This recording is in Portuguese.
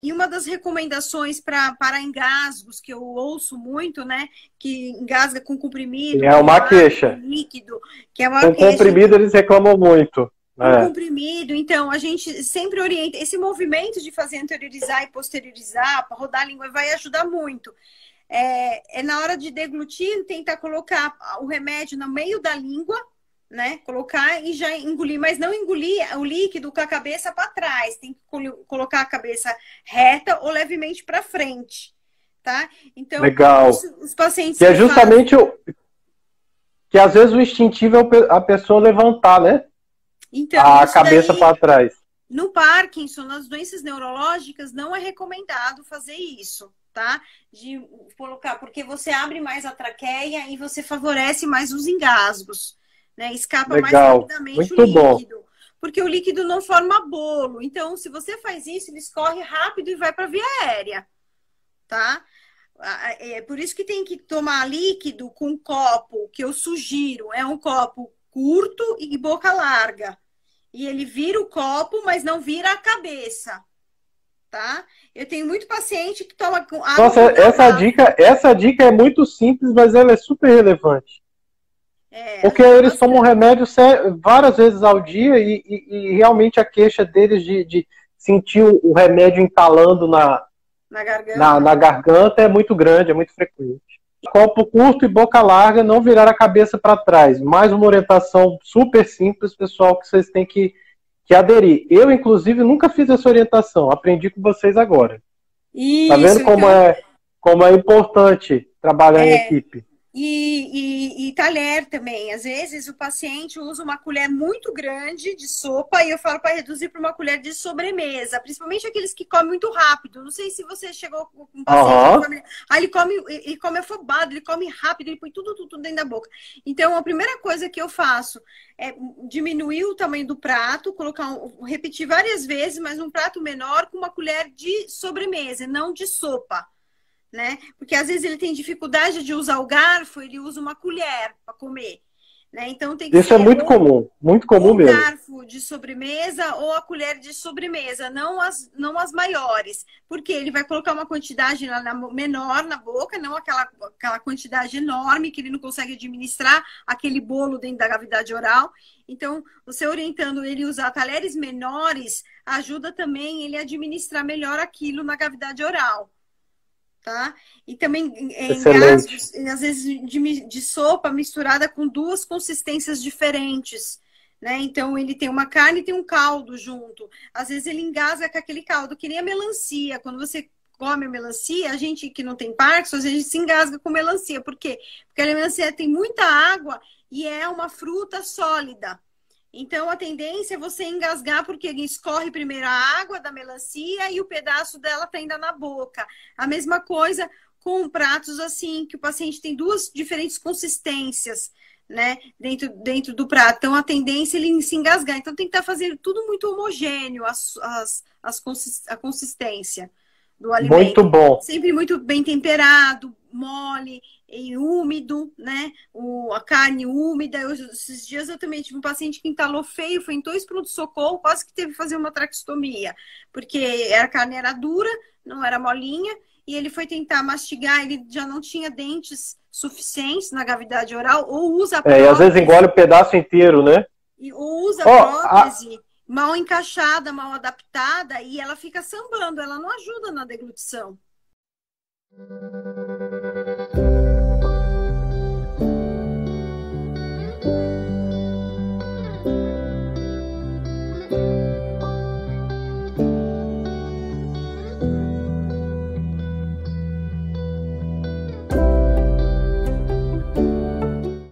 E uma das recomendações pra, para engasgos que eu ouço muito, né? Que engasga com comprimido. É uma queixa. Líquido, que é uma com queixa. comprimido eles reclamam muito. Com É. comprimido, então a gente sempre orienta. Esse movimento de fazer anteriorizar e posteriorizar, para rodar a língua, vai ajudar muito. É, é na hora de deglutir, tentar colocar o remédio no meio da língua, né? Colocar e já engolir, mas não engolir o líquido com a cabeça para trás. Tem que colo- colocar a cabeça reta ou levemente para frente, tá? Então, Legal. os, os pacientes Que é que fazem- justamente o. Que às vezes o instintivo é a pessoa levantar, né? então, a cabeça para trás. No Parkinson, nas doenças neurológicas, não é recomendado fazer isso, tá? De colocar, porque você abre mais a traqueia e você favorece mais os engasgos, né? Escapa mais Legal, rapidamente muito o bom. líquido. Porque o líquido não forma bolo. Então, se você faz isso, ele escorre rápido e vai para a via aérea, tá? É por isso que tem que tomar líquido com copo, que eu sugiro. É um copo curto e boca larga e ele vira o copo, mas não vira a cabeça, tá? Eu tenho muito paciente que toma com água Nossa, essa dica, essa dica é muito simples, mas ela é super relevante. É, Porque eles tomam remédio várias vezes ao dia e, e- e realmente a queixa deles de, de sentir o remédio entalando na, na garganta. na, na garganta é muito grande, é muito frequente. Copo curto e boca larga, não virar a cabeça para trás. Mais uma orientação super simples, pessoal, que vocês têm que, que aderir. Eu, inclusive, nunca fiz essa orientação, aprendi com vocês agora. Isso, Tá vendo como então, é, como é importante trabalhar em É. equipe? E, e, e talher também. Às vezes o paciente usa uma colher muito grande de sopa e eu falo para reduzir para uma colher de sobremesa, principalmente aqueles que comem muito rápido. Não sei se você chegou com um paciente que come, ah, ele come, ele come afobado, ele come rápido, ele põe tudo, tudo, tudo dentro da boca. Então, a primeira coisa que eu faço é diminuir o tamanho do prato, colocar um, repetir várias vezes, mas um prato menor com uma colher de sobremesa, não de sopa né? Porque às vezes ele tem dificuldade de usar o garfo, ele usa uma colher para comer, né? Então tem que Isso é muito ou- comum, muito comum o mesmo. garfo de sobremesa ou a colher de sobremesa, não as, não as maiores, porque ele vai colocar uma quantidade na- na- menor na boca, não aquela, aquela quantidade enorme que ele não consegue administrar aquele bolo dentro da cavidade oral. Então, você orientando ele a usar talheres menores ajuda também ele a administrar melhor aquilo na cavidade oral. Tá? E também Excelente. engasgos, às vezes de, de sopa misturada com duas consistências diferentes. Né? Então ele tem uma carne e tem um caldo junto. Às vezes ele engasga com aquele caldo, que nem a melancia. Quando você come a melancia, a gente que não tem Parkinson, a gente se engasga com melancia. Por quê? Porque a melancia tem muita água e é uma fruta sólida. Então a tendência é você engasgar porque escorre primeiro a água da melancia e o pedaço dela tá ainda na boca. A mesma coisa com pratos assim, que o paciente tem duas diferentes consistências, né, dentro, dentro do prato. Então a tendência é ele se engasgar. Então tem que estar fazendo tudo muito homogêneo, as, as, as consis- a consistência do alimento Muito bom. sempre muito bem temperado, mole e úmido, né? O, a carne úmida. Eu, esses dias eu também tive um paciente que entalou feio, foi em dois pronto-socorro, quase que teve que fazer uma traqueostomia, porque a carne era dura, não era molinha, e ele foi tentar mastigar, ele já não tinha dentes suficientes na cavidade oral, ou usa É, e às vezes prótese, engole o pedaço inteiro, né? e- ou usa a- prótese mal encaixada, mal adaptada, e ela fica sambando, ela não ajuda na deglutição.